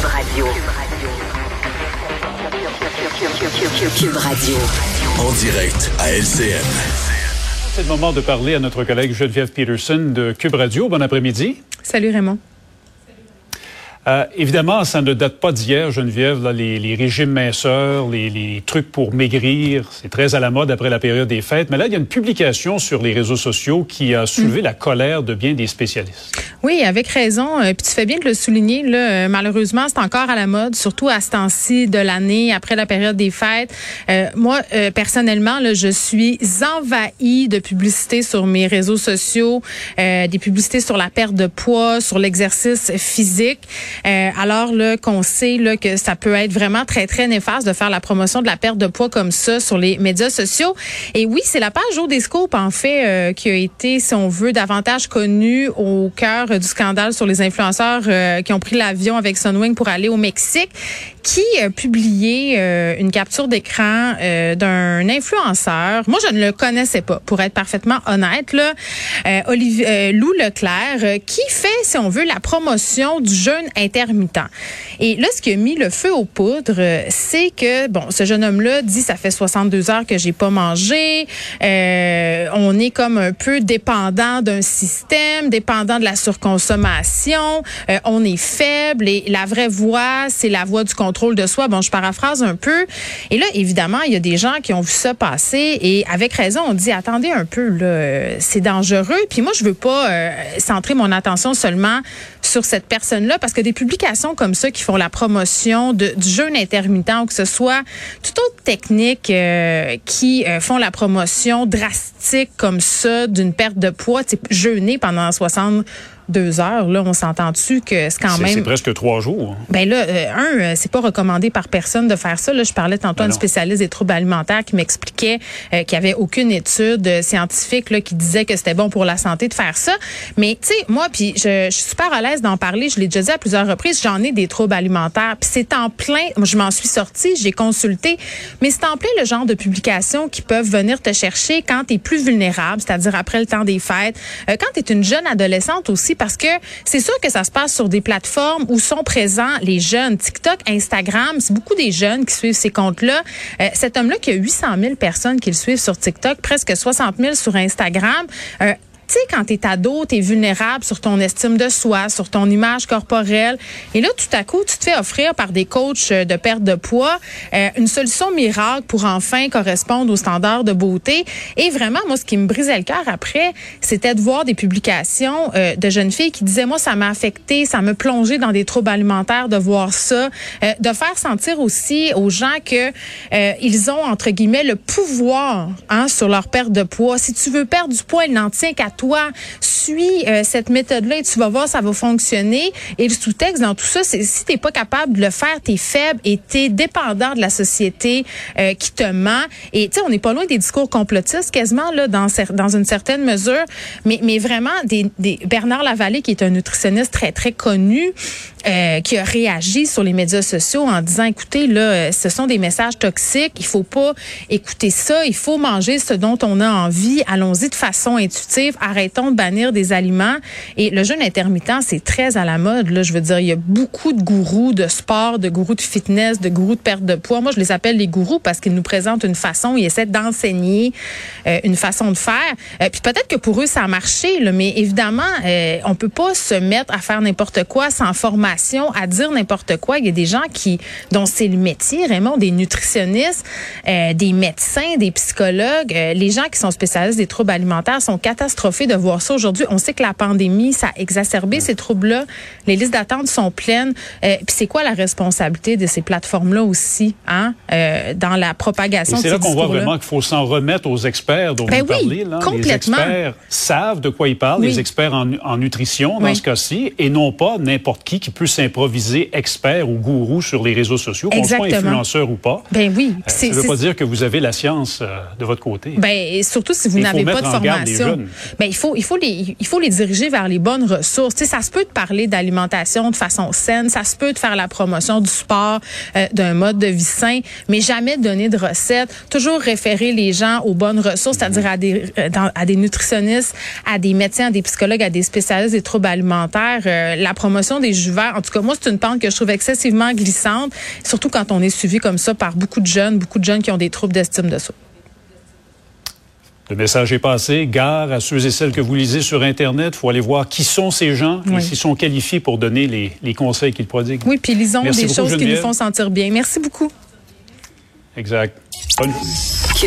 Cube Radio. Cube Radio. En direct à LCN. C'est le moment de parler à notre collègue Geneviève Peterson de Cube Radio. Bon après-midi. Salut Raymond. Euh, évidemment, ça ne date pas d'hier, Geneviève, là, les, les, régimes minceurs, les, les, trucs pour maigrir, c'est très à la mode après la période des fêtes. Mais là, il y a une publication sur les réseaux sociaux qui a soulevé mm. la colère de bien des spécialistes. Oui, avec raison. Euh, puis tu fais bien de le souligner. Là, euh, malheureusement, c'est encore à la mode, surtout à ce temps-ci de l'année, après la période des fêtes. Euh, moi, euh, personnellement, là, je suis envahie de publicités sur mes réseaux sociaux, des publicités sur la perte de poids, sur l'exercice physique. Euh, alors là qu'on sait là, que ça peut être vraiment très très néfaste de faire la promotion de la perte de poids comme ça sur les médias sociaux. Et oui, c'est la page Jour des Scopes en fait euh, qui a été, si on veut, davantage connue au cœur du scandale sur les influenceurs euh, qui ont pris l'avion avec Sunwing pour aller au Mexique, qui a publié une capture d'écran d'un influenceur. Moi, je ne le connaissais pas, pour être parfaitement honnête. Là, Olivier Lou Leclerc, qui fait, si on veut, la promotion du jeûne intermittent. Et là, ce qui a mis le feu aux poudres, euh, c'est que, bon, ce jeune homme-là dit, ça fait 62 heures que j'ai pas mangé. Euh, on est comme un peu dépendant d'un système, dépendant de la surconsommation. Euh, on est faible et la vraie voie, c'est la voie du contrôle de soi. Bon, je paraphrase un peu. Et là, évidemment, il y a des gens qui ont vu ça passer et avec raison, on dit, attendez un peu, là, c'est dangereux. Puis moi, je veux pas centrer mon attention seulement sur cette personne-là parce que des publications comme ça qui font la promotion de, du jeûne intermittent ou que ce soit toute autre technique euh, qui euh, font la promotion drastique comme ça d'une perte de poids, jeûner pendant 60 deux heures, là, on s'entend dessus que c'est quand même. C'est presque trois jours. Ben là, euh, un, euh, c'est pas recommandé par personne de faire ça. Là, je parlais tantôt à ben une spécialiste des troubles alimentaires qui m'expliquait euh, qu'il y avait aucune étude scientifique là, qui disait que c'était bon pour la santé de faire ça. Mais tu sais, moi, puis je, je, suis super à l'aise d'en parler. Je l'ai déjà dit à plusieurs reprises. J'en ai des troubles alimentaires. Puis c'est en plein. Je m'en suis sortie, j'ai consulté, mais c'est en plein le genre de publications qui peuvent venir te chercher quand tu es plus vulnérable, c'est-à-dire après le temps des fêtes, quand tu es une jeune adolescente aussi parce que c'est sûr que ça se passe sur des plateformes où sont présents les jeunes. TikTok, Instagram, c'est beaucoup des jeunes qui suivent ces comptes-là. Euh, cet homme-là qui a 800 000 personnes qui le suivent sur TikTok, presque 60 000 sur Instagram. Euh, tu sais, quand t'es ado, t'es vulnérable sur ton estime de soi, sur ton image corporelle. Et là, tout à coup, tu te fais offrir par des coachs euh, de perte de poids euh, une solution miracle pour enfin correspondre aux standards de beauté. Et vraiment, moi, ce qui me brisait le cœur après, c'était de voir des publications euh, de jeunes filles qui disaient, moi, ça m'a affecté, ça me plongeait dans des troubles alimentaires de voir ça, de faire sentir aussi aux gens que ils ont entre guillemets le pouvoir hein, sur leur perte de poids. Si tu veux perdre du poids, il n'en tient qu'à toi, suis euh, cette méthode-là et tu vas voir, ça va fonctionner. Et le sous-texte dans tout ça, c'est si t'es pas capable de le faire, t'es faible et t'es dépendant de la société euh, qui te ment. Et tu sais, on n'est pas loin des discours complotistes quasiment là dans une certaine mesure, mais mais vraiment des, des Bernard Lavallée qui est un nutritionniste très très connu euh, qui a réagi sur les médias sociaux en disant écoutez là, ce sont des messages toxiques, il faut pas écouter ça, il faut manger ce dont on a envie, allons-y de façon intuitive arrêtons de bannir des aliments. Et le jeûne intermittent, c'est très à la mode. Là, je veux dire, il y a beaucoup de gourous de sport, de gourous de fitness, de gourous de perte de poids. Moi, je les appelle les gourous parce qu'ils nous présentent une façon, ils essaient d'enseigner euh, une façon de faire. Euh, puis peut-être que pour eux, ça a marché, là, mais évidemment, euh, on peut pas se mettre à faire n'importe quoi sans formation, à dire n'importe quoi. Il y a des gens qui, dont c'est le métier, vraiment, des nutritionnistes, euh, des médecins, des psychologues. les gens qui sont spécialistes des troubles alimentaires sont catastrophés de voir ça aujourd'hui. On sait que la pandémie, ça a exacerbé ces troubles-là. Les listes d'attente sont pleines. Euh, puis c'est quoi la responsabilité de ces plateformes-là aussi, hein, euh, dans la propagation de ces C'est là qu'on voit vraiment qu'il faut s'en remettre aux experts dont ben vous parlez. Là. Complètement. Les experts savent de quoi ils parlent, les experts en, nutrition dans ce cas-ci, et non pas n'importe qui qui peut s'improviser expert ou gourou sur les réseaux sociaux, qu'on soit influenceur ou pas. Ben oui. Euh, ça ne veut pas dire que vous avez la science de votre côté. Ben surtout si vous n'avez pas de formation. Ben, il faut, il faut les, il faut les diriger vers les bonnes ressources. Tu sais, ça se peut de parler d'alimentation de façon saine, ça se peut de faire la promotion du sport, euh, d'un mode de vie sain, mais jamais donner de recettes. Toujours référer les gens aux bonnes ressources, c'est-à-dire à des, euh, à des nutritionnistes, à des médecins, à des psychologues, à des spécialistes des troubles alimentaires. Euh, la promotion des juveurs, En tout cas, moi, c'est une pente que je trouve excessivement glissante, surtout quand on est suivi comme ça par beaucoup de jeunes, beaucoup de jeunes qui ont des troubles d'estime de soi. Le message est passé. Gare à ceux et celles que vous lisez sur Internet. Il faut aller voir qui sont ces gens et s'ils sont qualifiés pour donner les, conseils qu'ils prodiguent. Oui, puis lisons des choses qui nous font sentir bien. Merci beaucoup. Exact. Bonne...